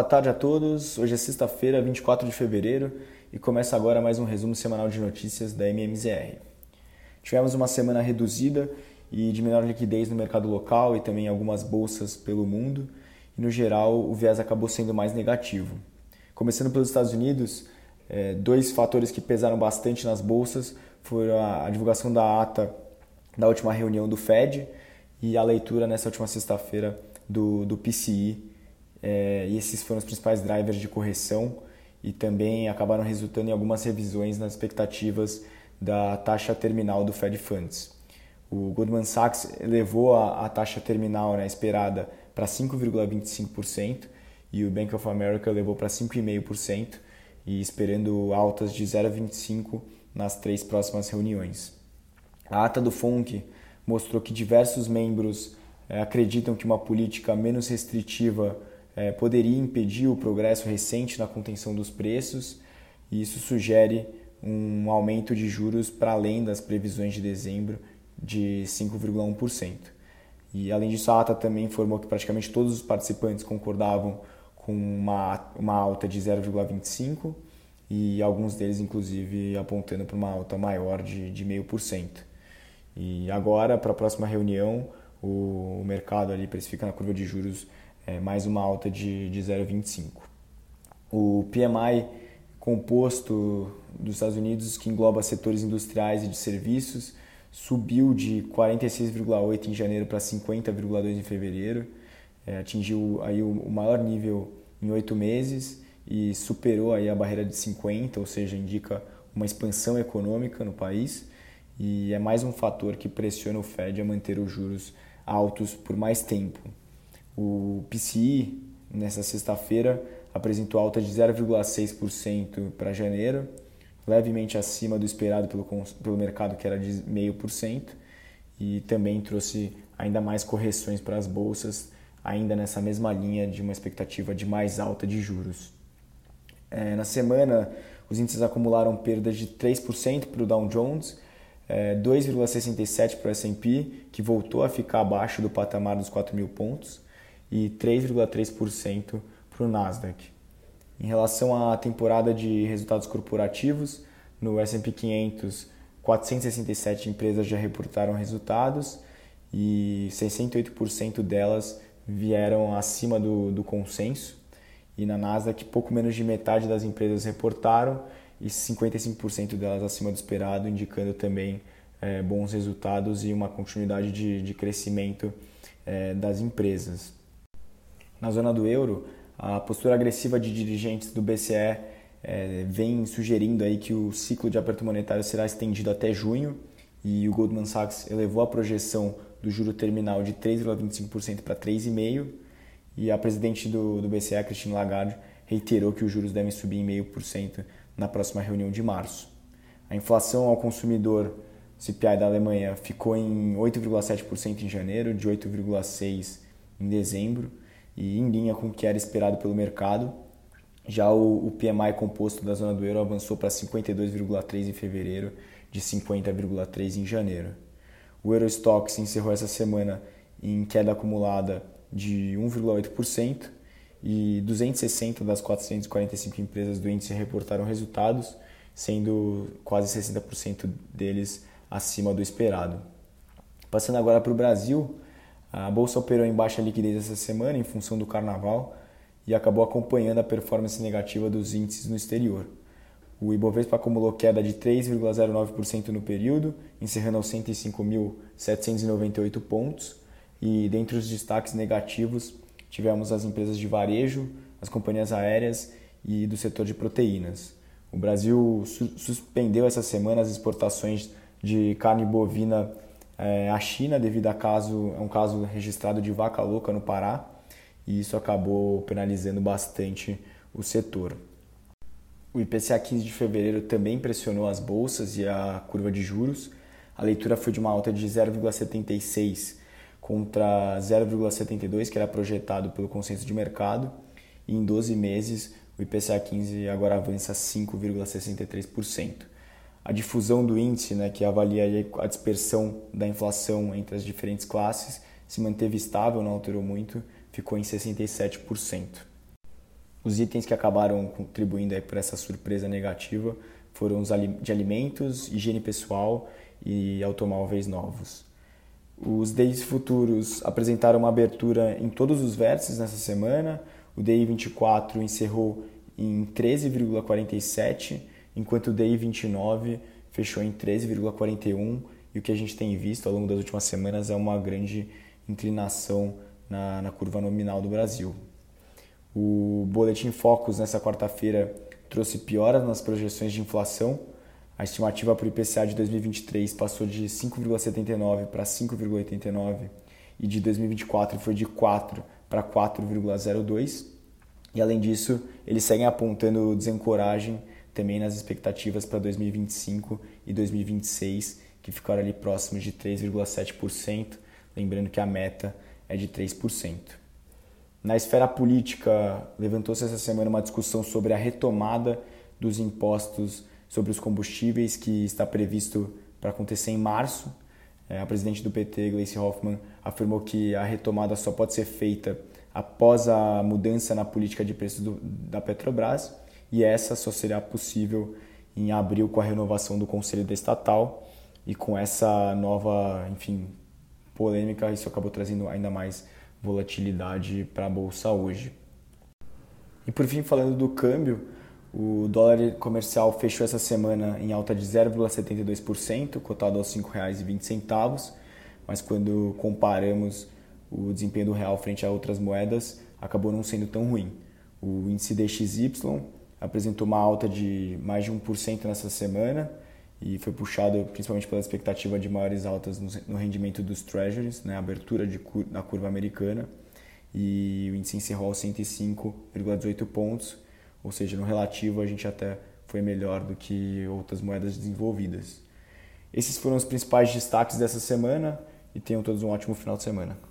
Boa tarde a todos. Hoje é sexta-feira, 24 de fevereiro, e começa agora mais um resumo semanal de notícias da MMZR. Tivemos uma semana reduzida e de menor liquidez no mercado local e também em algumas bolsas pelo mundo, e no geral o viés acabou sendo mais negativo. Começando pelos Estados Unidos, é, dois fatores que pesaram bastante nas bolsas foram a divulgação da ata da última reunião do Fed e a leitura nessa última sexta-feira do, do PCI. É, e esses foram os principais drivers de correção e também acabaram resultando em algumas revisões nas expectativas da taxa terminal do Fed Funds. O Goldman Sachs elevou a, a taxa terminal né, esperada para 5,25% e o Bank of America levou para 5,5% e esperando altas de 0,25% nas três próximas reuniões. A ata do FONC mostrou que diversos membros é, acreditam que uma política menos restritiva é, poderia impedir o progresso recente na contenção dos preços, e isso sugere um aumento de juros para além das previsões de dezembro de 5,1%. E além disso, a ata também informou que praticamente todos os participantes concordavam com uma, uma alta de 0,25% e alguns deles, inclusive, apontando para uma alta maior de, de 0,5%. E agora, para a próxima reunião, o, mercado ali precifica na curva de juros é, mais uma alta de, de 0,25. O PMI composto dos Estados Unidos, que engloba setores industriais e de serviços, subiu de 46,8 em janeiro para 50,2 em fevereiro, é, atingiu aí o, o maior nível em oito meses e superou aí a barreira de 50, ou seja, indica uma expansão econômica no país e é mais um fator que pressiona o Fed a manter os juros altos por mais tempo. O PCI, nessa sexta-feira, apresentou alta de 0,6% para janeiro, levemente acima do esperado pelo, pelo mercado, que era de 0,5%, e também trouxe ainda mais correções para as bolsas, ainda nessa mesma linha de uma expectativa de mais alta de juros. É, na semana, os índices acumularam perdas de 3% para o Dow Jones, é, 2,67% para o S&P, que voltou a ficar abaixo do patamar dos 4 mil pontos, e 3,3% para o Nasdaq. Em relação à temporada de resultados corporativos, no S&P 500, 467 empresas já reportaram resultados e 68% delas vieram acima do, do consenso. E na Nasdaq, pouco menos de metade das empresas reportaram e 55% delas acima do esperado, indicando também é, bons resultados e uma continuidade de, de crescimento é, das empresas. Na zona do euro, a postura agressiva de dirigentes do BCE é, vem sugerindo aí que o ciclo de aperto monetário será estendido até junho e o Goldman Sachs elevou a projeção do juro terminal de 3,25% para 3,5% e a presidente do, do BCE, Christine Lagarde, reiterou que os juros devem subir em 0,5% na próxima reunião de março. A inflação ao consumidor CPI da Alemanha ficou em 8,7% em janeiro, de 8,6% em dezembro, e em linha com o que era esperado pelo mercado. Já o, o PMI composto da zona do euro avançou para 52,3% em fevereiro, de 50,3% em janeiro. O Eurostox encerrou essa semana em queda acumulada de 1,8% e 260 das 445 empresas do índice reportaram resultados, sendo quase 60% deles acima do esperado. Passando agora para o Brasil, a bolsa operou em baixa liquidez essa semana em função do carnaval e acabou acompanhando a performance negativa dos índices no exterior. O Ibovespa acumulou queda de 3,09% no período, encerrando aos 105.798 pontos. E dentre os destaques negativos, tivemos as empresas de varejo, as companhias aéreas e do setor de proteínas. O Brasil su suspendeu essa semana as exportações de carne bovina é, à China devido a, caso, a um caso registrado de vaca louca no Pará e isso acabou penalizando bastante o setor. O IPCA 15 de fevereiro também pressionou as bolsas e a curva de juros. A leitura foi de uma alta de 0,76 contra 0,72 que era projetado pelo consenso de mercado, e em 12 meses o IPCA 15 agora avança 5,63%. A difusão do índice, né, que avalia a dispersão da inflação entre as diferentes classes, se manteve estável, não alterou muito, ficou em 67%. Os itens que acabaram contribuindo por essa surpresa negativa foram os de alimentos, higiene pessoal e automóveis novos. Os DIs futuros apresentaram uma abertura em todos os vértices nessa semana. O DI 24 encerrou em 13,47, enquanto o DI 29 fechou em 13,41. E o que a gente tem visto ao longo das últimas semanas é uma grande inclinação na, na curva nominal do Brasil. O Boletim Focus nessa quarta-feira trouxe pioras nas projeções de inflação. A estimativa para o IPCA de 2023 passou de 5,79 para 5,89 e de 2024 foi de 4 para 4,02. E além disso, eles seguem apontando desencoragem também nas expectativas para 2025 e 2026, que ficaram ali próximos de 3,7%, lembrando que a meta é de 3%. Na esfera política, levantou-se essa semana uma discussão sobre a retomada dos impostos sobre os combustíveis, que está previsto para acontecer em março. É, a presidente do PT, Gleice Hoffmann, afirmou que a retomada só pode ser feita após a mudança na política de preços da Petrobras e essa só será possível em abril com a renovação do Conselho da Estatal e com essa nova, enfim, polêmica, isso acabou trazendo ainda mais volatilidade para a bolsa hoje. E por fim, falando do câmbio, o dólar comercial fechou essa semana em alta de 0,72%, cotado aos R$ 5,20, mas quando comparamos o desempenho do real frente a outras moedas, acabou não sendo tão ruim. O índice DXY apresentou uma alta de mais de 1% nessa semana e foi puxado principalmente pela expectativa de maiores altas no rendimento dos treasuries, né, abertura de, da curva americana, e o índice encerrou aos 105,18 pontos, ou seja, no relativo a gente até foi melhor do que outras moedas desenvolvidas. Esses foram os principais destaques dessa semana e tenham todos um ótimo final de semana.